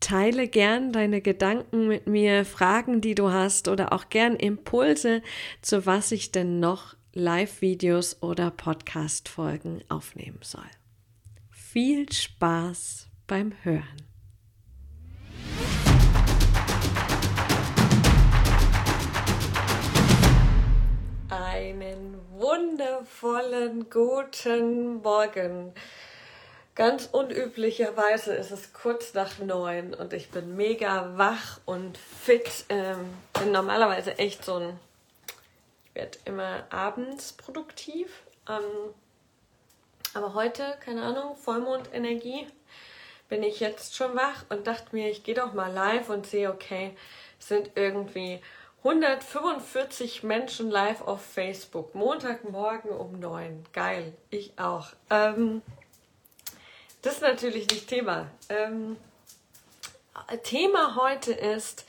Teile gern deine Gedanken mit mir, Fragen, die du hast oder auch gern Impulse, zu was ich denn noch Live-Videos oder Podcast-Folgen aufnehmen soll. Viel Spaß beim Hören. Einen wundervollen guten Morgen. Ganz unüblicherweise ist es kurz nach neun und ich bin mega wach und fit. Ähm, bin normalerweise echt so ein, ich werde immer abends produktiv. Ähm, aber heute, keine Ahnung, Vollmondenergie, bin ich jetzt schon wach und dachte mir, ich gehe doch mal live und sehe, okay, es sind irgendwie 145 Menschen live auf Facebook. Montagmorgen um neun. Geil, ich auch. Ähm, das ist natürlich nicht Thema. Ähm, Thema heute ist,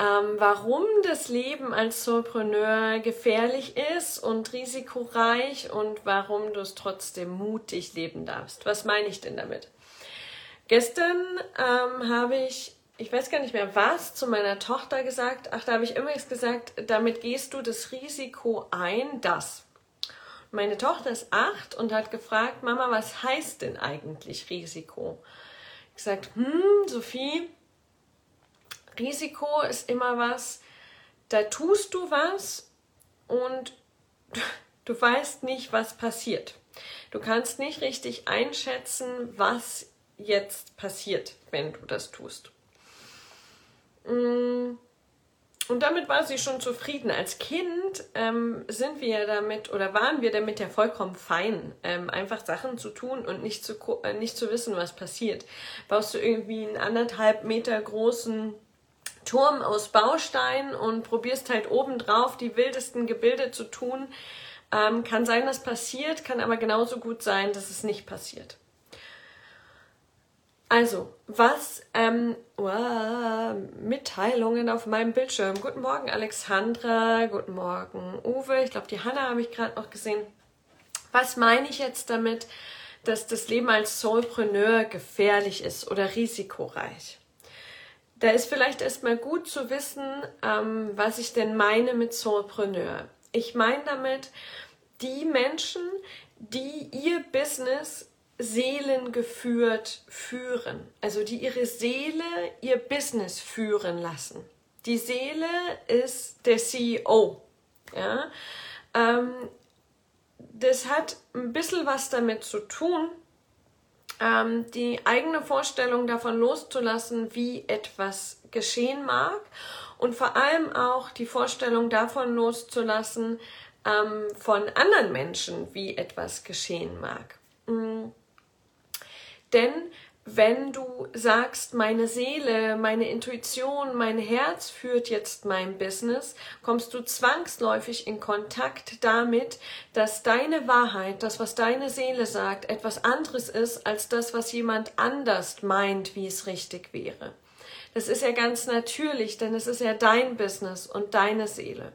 ähm, warum das Leben als Solopreneur gefährlich ist und risikoreich und warum du es trotzdem mutig leben darfst. Was meine ich denn damit? Gestern ähm, habe ich ich weiß gar nicht mehr was, zu meiner Tochter gesagt. Ach, da habe ich immer gesagt, damit gehst du das Risiko ein, dass. Meine Tochter ist acht und hat gefragt, Mama, was heißt denn eigentlich Risiko? Ich gesagt, hm, Sophie, Risiko ist immer was, da tust du was und du weißt nicht, was passiert. Du kannst nicht richtig einschätzen, was jetzt passiert, wenn du das tust. Mm, und damit war sie schon zufrieden. Als Kind ähm, sind wir damit oder waren wir damit ja vollkommen fein, ähm, einfach Sachen zu tun und nicht zu, äh, nicht zu wissen, was passiert. Baust du irgendwie einen anderthalb Meter großen Turm aus Baustein und probierst halt obendrauf die wildesten Gebilde zu tun. Ähm, kann sein, dass passiert, kann aber genauso gut sein, dass es nicht passiert. Also, was ähm, wow, Mitteilungen auf meinem Bildschirm. Guten Morgen, Alexandra. Guten Morgen, Uwe. Ich glaube, die Hanna habe ich gerade noch gesehen. Was meine ich jetzt damit, dass das Leben als Soulpreneur gefährlich ist oder risikoreich? Da ist vielleicht erstmal gut zu wissen, ähm, was ich denn meine mit Soulpreneur. Ich meine damit die Menschen, die ihr Business seelengeführt führen, also die ihre Seele, ihr Business führen lassen. Die Seele ist der CEO. Ja? Ähm, das hat ein bisschen was damit zu tun, ähm, die eigene Vorstellung davon loszulassen, wie etwas geschehen mag und vor allem auch die Vorstellung davon loszulassen ähm, von anderen Menschen, wie etwas geschehen mag. Mhm. Denn wenn du sagst, meine Seele, meine Intuition, mein Herz führt jetzt mein Business, kommst du zwangsläufig in Kontakt damit, dass deine Wahrheit, das, was deine Seele sagt, etwas anderes ist als das, was jemand anders meint, wie es richtig wäre. Das ist ja ganz natürlich, denn es ist ja dein Business und deine Seele.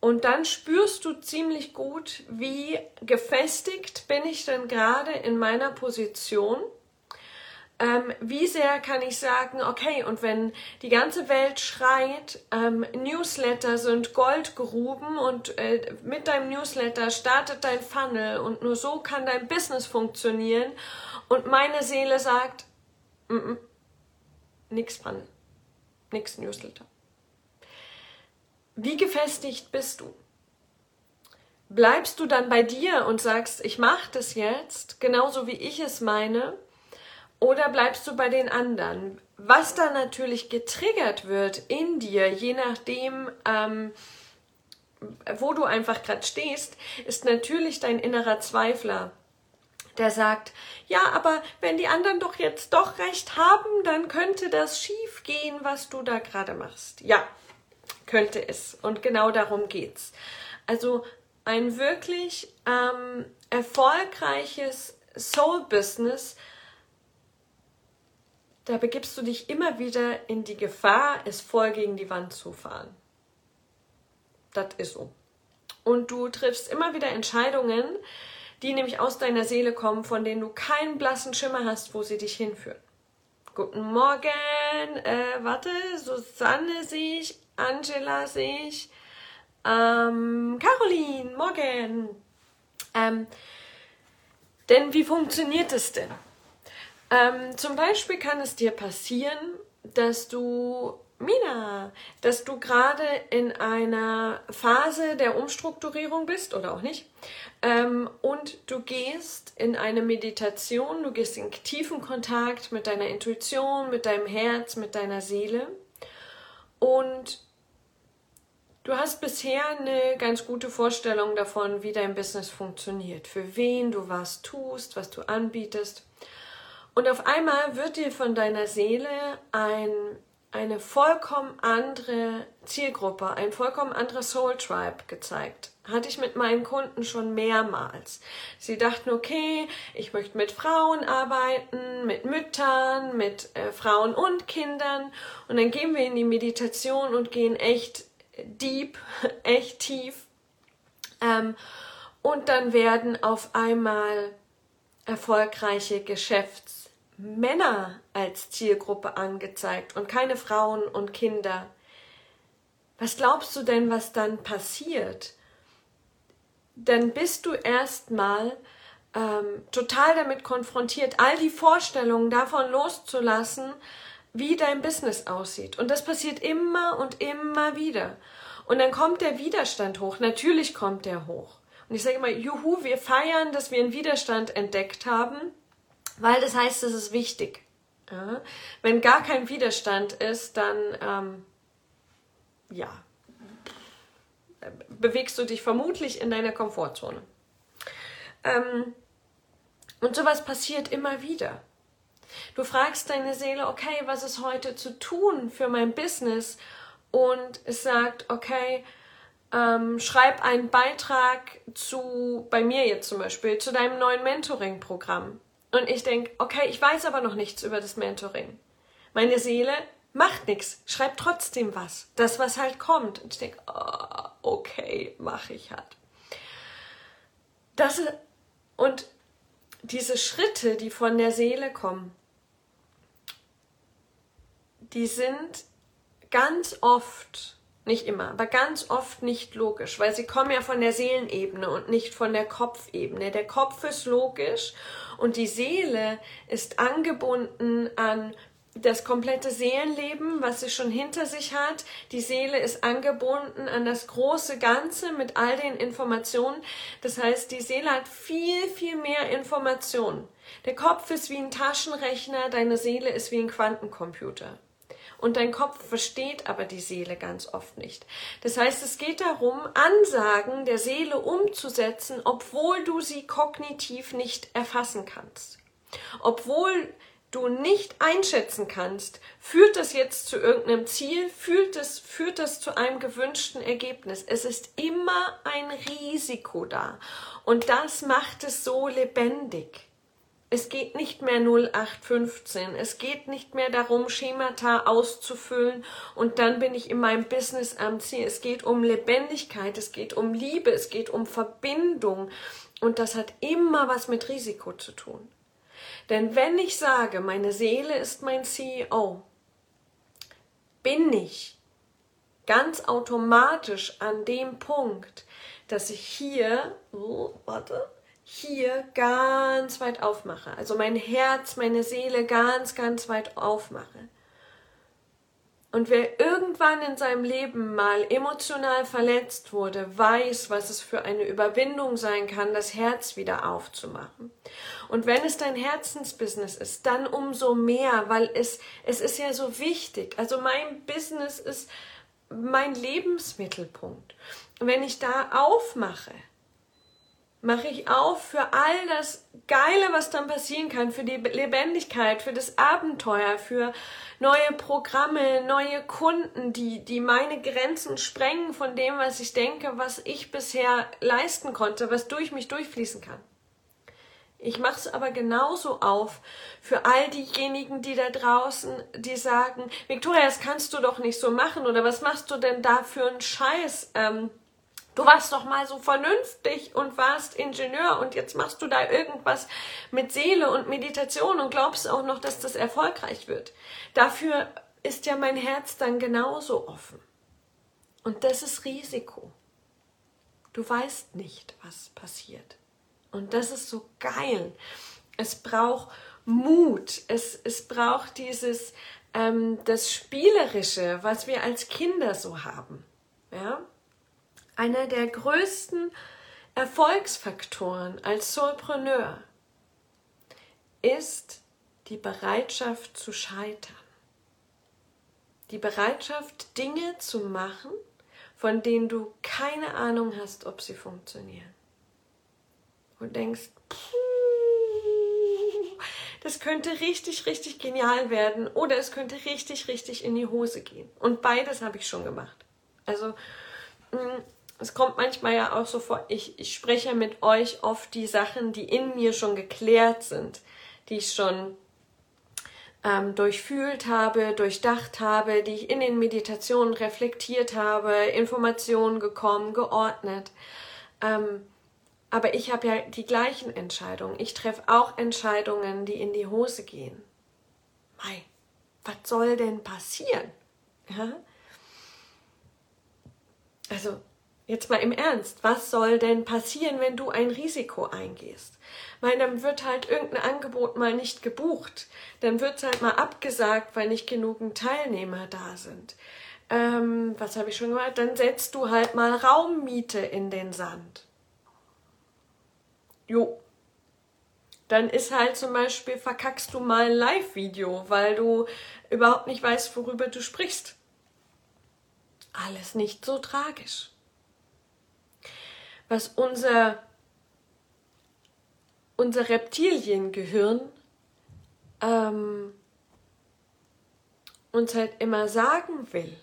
Und dann spürst du ziemlich gut, wie gefestigt bin ich denn gerade in meiner Position. Ähm, wie sehr kann ich sagen, okay, und wenn die ganze Welt schreit, ähm, Newsletter sind Goldgruben und äh, mit deinem Newsletter startet dein Funnel und nur so kann dein Business funktionieren und meine Seele sagt, nix Funnel, nix Newsletter. Wie gefestigt bist du? Bleibst du dann bei dir und sagst, ich mache das jetzt, genauso wie ich es meine, oder bleibst du bei den anderen? Was dann natürlich getriggert wird in dir, je nachdem, ähm, wo du einfach gerade stehst, ist natürlich dein innerer Zweifler, der sagt, ja, aber wenn die anderen doch jetzt doch recht haben, dann könnte das schief gehen, was du da gerade machst. Ja, könnte es. Und genau darum geht's. Also ein wirklich ähm, erfolgreiches Soul-Business, da begibst du dich immer wieder in die Gefahr, es voll gegen die Wand zu fahren. Das ist so. Und du triffst immer wieder Entscheidungen, die nämlich aus deiner Seele kommen, von denen du keinen blassen Schimmer hast, wo sie dich hinführen. Guten Morgen, äh, warte, Susanne sehe ich, Angela sehe ich. Ähm, Caroline, morgen. Ähm, denn wie funktioniert es denn? Ähm, zum Beispiel kann es dir passieren, dass du, Mina, dass du gerade in einer Phase der Umstrukturierung bist oder auch nicht. Ähm, und du gehst in eine Meditation, du gehst in tiefen Kontakt mit deiner Intuition, mit deinem Herz, mit deiner Seele. Und Du hast bisher eine ganz gute Vorstellung davon, wie dein Business funktioniert, für wen du was tust, was du anbietest. Und auf einmal wird dir von deiner Seele ein, eine vollkommen andere Zielgruppe, ein vollkommen anderer Soul Tribe gezeigt. Hatte ich mit meinen Kunden schon mehrmals. Sie dachten, okay, ich möchte mit Frauen arbeiten, mit Müttern, mit äh, Frauen und Kindern. Und dann gehen wir in die Meditation und gehen echt deep, echt tief. Ähm, und dann werden auf einmal erfolgreiche Geschäftsmänner Männer als Zielgruppe angezeigt und keine Frauen und Kinder. Was glaubst du denn, was dann passiert? Dann bist du erstmal ähm, total damit konfrontiert, all die Vorstellungen davon loszulassen, wie dein Business aussieht. Und das passiert immer und immer wieder. Und dann kommt der Widerstand hoch. Natürlich kommt der hoch. Und ich sage immer, juhu, wir feiern, dass wir einen Widerstand entdeckt haben, weil das heißt, es ist wichtig. Ja? Wenn gar kein Widerstand ist, dann ähm, ja, bewegst du dich vermutlich in deiner Komfortzone. Ähm, und sowas passiert immer wieder. Du fragst deine Seele, okay, was ist heute zu tun für mein Business? Und es sagt, okay, ähm, schreib einen Beitrag zu, bei mir jetzt zum Beispiel, zu deinem neuen Mentoring-Programm. Und ich denke, okay, ich weiß aber noch nichts über das Mentoring. Meine Seele macht nichts, schreibt trotzdem was. Das, was halt kommt. Und ich denke, oh, okay, mache ich halt. Das, und diese Schritte, die von der Seele kommen, die sind ganz oft, nicht immer, aber ganz oft nicht logisch, weil sie kommen ja von der Seelenebene und nicht von der Kopfebene. Der Kopf ist logisch und die Seele ist angebunden an das komplette Seelenleben, was sie schon hinter sich hat. Die Seele ist angebunden an das große Ganze mit all den Informationen. Das heißt, die Seele hat viel, viel mehr Informationen. Der Kopf ist wie ein Taschenrechner, deine Seele ist wie ein Quantencomputer. Und dein Kopf versteht aber die Seele ganz oft nicht. Das heißt, es geht darum, Ansagen der Seele umzusetzen, obwohl du sie kognitiv nicht erfassen kannst. Obwohl du nicht einschätzen kannst, führt das jetzt zu irgendeinem Ziel, führt das, führt das zu einem gewünschten Ergebnis. Es ist immer ein Risiko da. Und das macht es so lebendig. Es geht nicht mehr 0815. Es geht nicht mehr darum, Schemata auszufüllen und dann bin ich in meinem Business am Ziel. Es geht um Lebendigkeit, es geht um Liebe, es geht um Verbindung und das hat immer was mit Risiko zu tun. Denn wenn ich sage, meine Seele ist mein CEO, bin ich ganz automatisch an dem Punkt, dass ich hier, oh, warte, hier ganz weit aufmache. Also mein Herz, meine Seele ganz, ganz weit aufmache. Und wer irgendwann in seinem Leben mal emotional verletzt wurde, weiß, was es für eine Überwindung sein kann, das Herz wieder aufzumachen. Und wenn es dein Herzensbusiness ist, dann umso mehr, weil es, es ist ja so wichtig. Also mein Business ist mein Lebensmittelpunkt. Und wenn ich da aufmache, mache ich auf für all das Geile, was dann passieren kann, für die Lebendigkeit, für das Abenteuer, für neue Programme, neue Kunden, die, die meine Grenzen sprengen von dem, was ich denke, was ich bisher leisten konnte, was durch mich durchfließen kann. Ich mache es aber genauso auf für all diejenigen, die da draußen, die sagen, Victoria, das kannst du doch nicht so machen oder was machst du denn da für einen Scheiß? Ähm, Du warst doch mal so vernünftig und warst Ingenieur und jetzt machst du da irgendwas mit Seele und Meditation und glaubst auch noch, dass das erfolgreich wird. Dafür ist ja mein Herz dann genauso offen. Und das ist Risiko. Du weißt nicht, was passiert. Und das ist so geil. Es braucht Mut. Es, es braucht dieses, ähm, das Spielerische, was wir als Kinder so haben. Ja? Einer der größten Erfolgsfaktoren als Solopreneur ist die Bereitschaft zu scheitern. Die Bereitschaft, Dinge zu machen, von denen du keine Ahnung hast, ob sie funktionieren. Und denkst, das könnte richtig, richtig genial werden oder es könnte richtig, richtig in die Hose gehen. Und beides habe ich schon gemacht. Also mm, es kommt manchmal ja auch so vor, ich, ich spreche mit euch oft die Sachen, die in mir schon geklärt sind, die ich schon ähm, durchfühlt habe, durchdacht habe, die ich in den Meditationen reflektiert habe, Informationen gekommen, geordnet. Ähm, aber ich habe ja die gleichen Entscheidungen. Ich treffe auch Entscheidungen, die in die Hose gehen. Mei, was soll denn passieren? Ja? Also, jetzt mal im Ernst, was soll denn passieren, wenn du ein Risiko eingehst? Weil dann wird halt irgendein Angebot mal nicht gebucht. Dann wird es halt mal abgesagt, weil nicht genügend Teilnehmer da sind. Ähm, was habe ich schon gemacht? Dann setzt du halt mal Raummiete in den Sand. Jo. Dann ist halt zum Beispiel, verkackst du mal ein Live-Video, weil du überhaupt nicht weißt, worüber du sprichst. Alles nicht so tragisch. Was unser, unser Reptiliengehirn ähm, uns halt immer sagen will,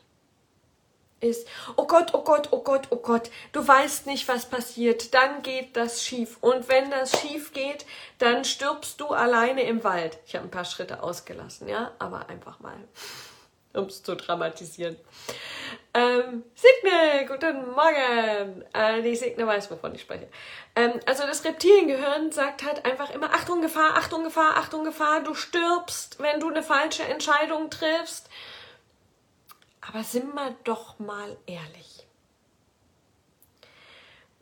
ist, oh Gott, oh Gott, oh Gott, oh Gott, du weißt nicht, was passiert, dann geht das schief. Und wenn das schief geht, dann stirbst du alleine im Wald. Ich habe ein paar Schritte ausgelassen, ja, aber einfach mal, um es zu dramatisieren. Ähm, Signe, guten Morgen. Äh, die Signe weiß, wovon ich spreche. Ähm, also das Reptiliengehirn sagt halt einfach immer, Achtung, Gefahr, Achtung, Gefahr, Achtung, Gefahr, du stirbst, wenn du eine falsche Entscheidung triffst. Aber sind wir doch mal ehrlich.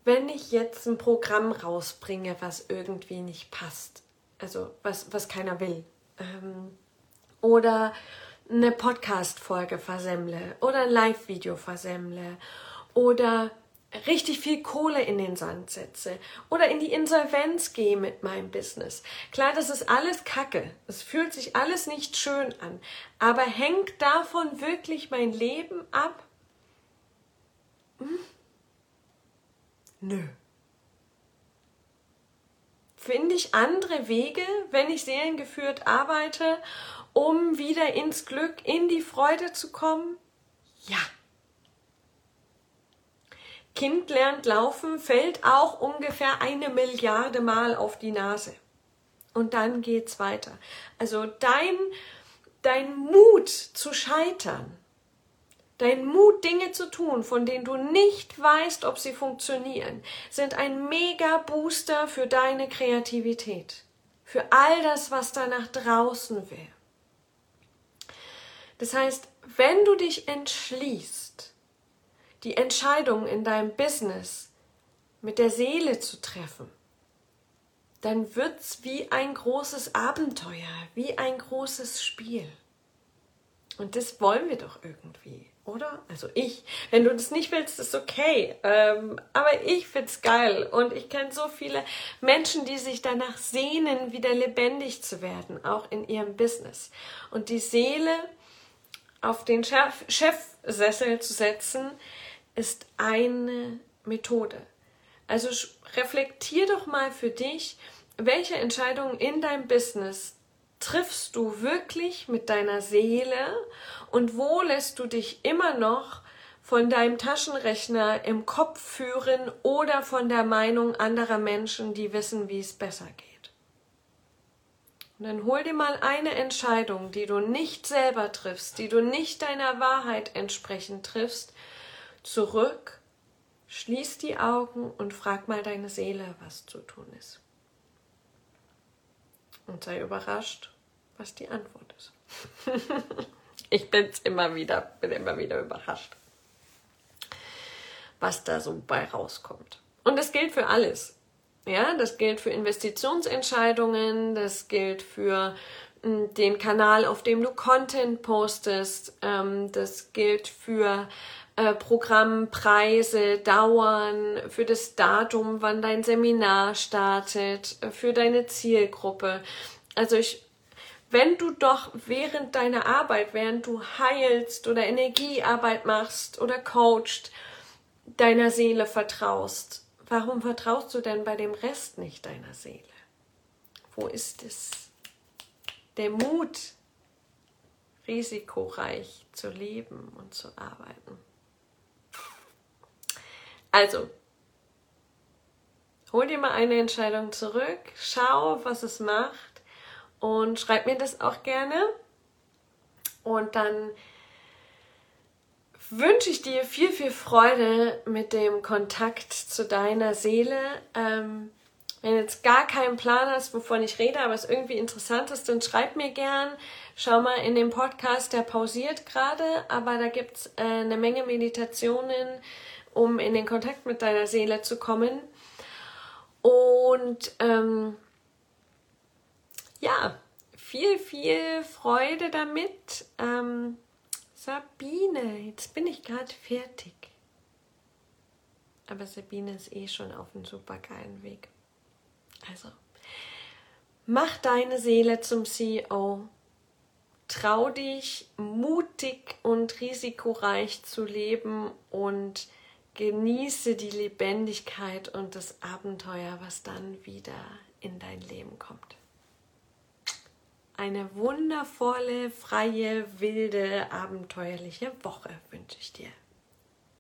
Wenn ich jetzt ein Programm rausbringe, was irgendwie nicht passt, also was, was keiner will, ähm, oder eine Podcast-Folge versemmle oder ein Live-Video versemmle oder richtig viel Kohle in den Sand setze oder in die Insolvenz gehe mit meinem Business. Klar, das ist alles Kacke. Es fühlt sich alles nicht schön an. Aber hängt davon wirklich mein Leben ab? Hm? Nö. Finde ich andere Wege, wenn ich seelengeführt arbeite, um wieder ins Glück, in die Freude zu kommen? Ja. Kind lernt laufen, fällt auch ungefähr eine Milliarde Mal auf die Nase. Und dann geht's weiter. Also dein, dein Mut zu scheitern, dein Mut, Dinge zu tun, von denen du nicht weißt, ob sie funktionieren, sind ein mega Booster für deine Kreativität. Für all das, was da nach draußen will. Das heißt, wenn du dich entschließt, die Entscheidung in deinem Business mit der Seele zu treffen, dann wird's wie ein großes Abenteuer, wie ein großes Spiel. Und das wollen wir doch irgendwie, oder? Also ich. Wenn du das nicht willst, ist okay. Ähm, aber ich find's geil. Und ich kenne so viele Menschen, die sich danach sehnen, wieder lebendig zu werden, auch in ihrem Business. Und die Seele auf den Chef Chefsessel zu setzen, ist eine Methode. Also reflektier doch mal für dich, welche Entscheidungen in deinem Business triffst du wirklich mit deiner Seele und wo lässt du dich immer noch von deinem Taschenrechner im Kopf führen oder von der Meinung anderer Menschen, die wissen, wie es besser geht. Und dann hol dir mal eine Entscheidung, die du nicht selber triffst, die du nicht deiner Wahrheit entsprechend triffst zurück, schließ die Augen und frag mal deine Seele, was zu tun ist. Und sei überrascht, was die Antwort ist. ich bin's immer wieder, bin immer wieder überrascht, was da so bei rauskommt. Und das gilt für alles. Ja, das gilt für Investitionsentscheidungen, das gilt für hm, den Kanal, auf dem du Content postest, ähm, das gilt für äh, Programmpreise, Dauern, für das Datum, wann dein Seminar startet, äh, für deine Zielgruppe. Also ich, wenn du doch während deiner Arbeit, während du heilst oder Energiearbeit machst oder coachst, deiner Seele vertraust, warum vertraust du denn bei dem Rest nicht deiner Seele? Wo ist es? Der Mut, risikoreich zu leben und zu arbeiten. Also, hol dir mal eine Entscheidung zurück, schau, was es macht und schreib mir das auch gerne. Und dann wünsche ich dir viel, viel Freude mit dem Kontakt zu deiner Seele. Ähm, Wenn du jetzt gar keinen Plan hast, wovon ich rede, aber es irgendwie interessant ist, dann schreib mir gern. Schau mal in den Podcast, der pausiert gerade, aber da gibt es äh, eine Menge Meditationen, um in den Kontakt mit deiner Seele zu kommen. Und ähm, ja, viel, viel Freude damit. Ähm, Sabine, jetzt bin ich gerade fertig. Aber Sabine ist eh schon auf einem super geilen Weg. Also, mach deine Seele zum CEO. Trau dich, mutig und risikoreich zu leben und genieße die Lebendigkeit und das Abenteuer, was dann wieder in dein Leben kommt. Eine wundervolle, freie, wilde, abenteuerliche Woche wünsche ich dir.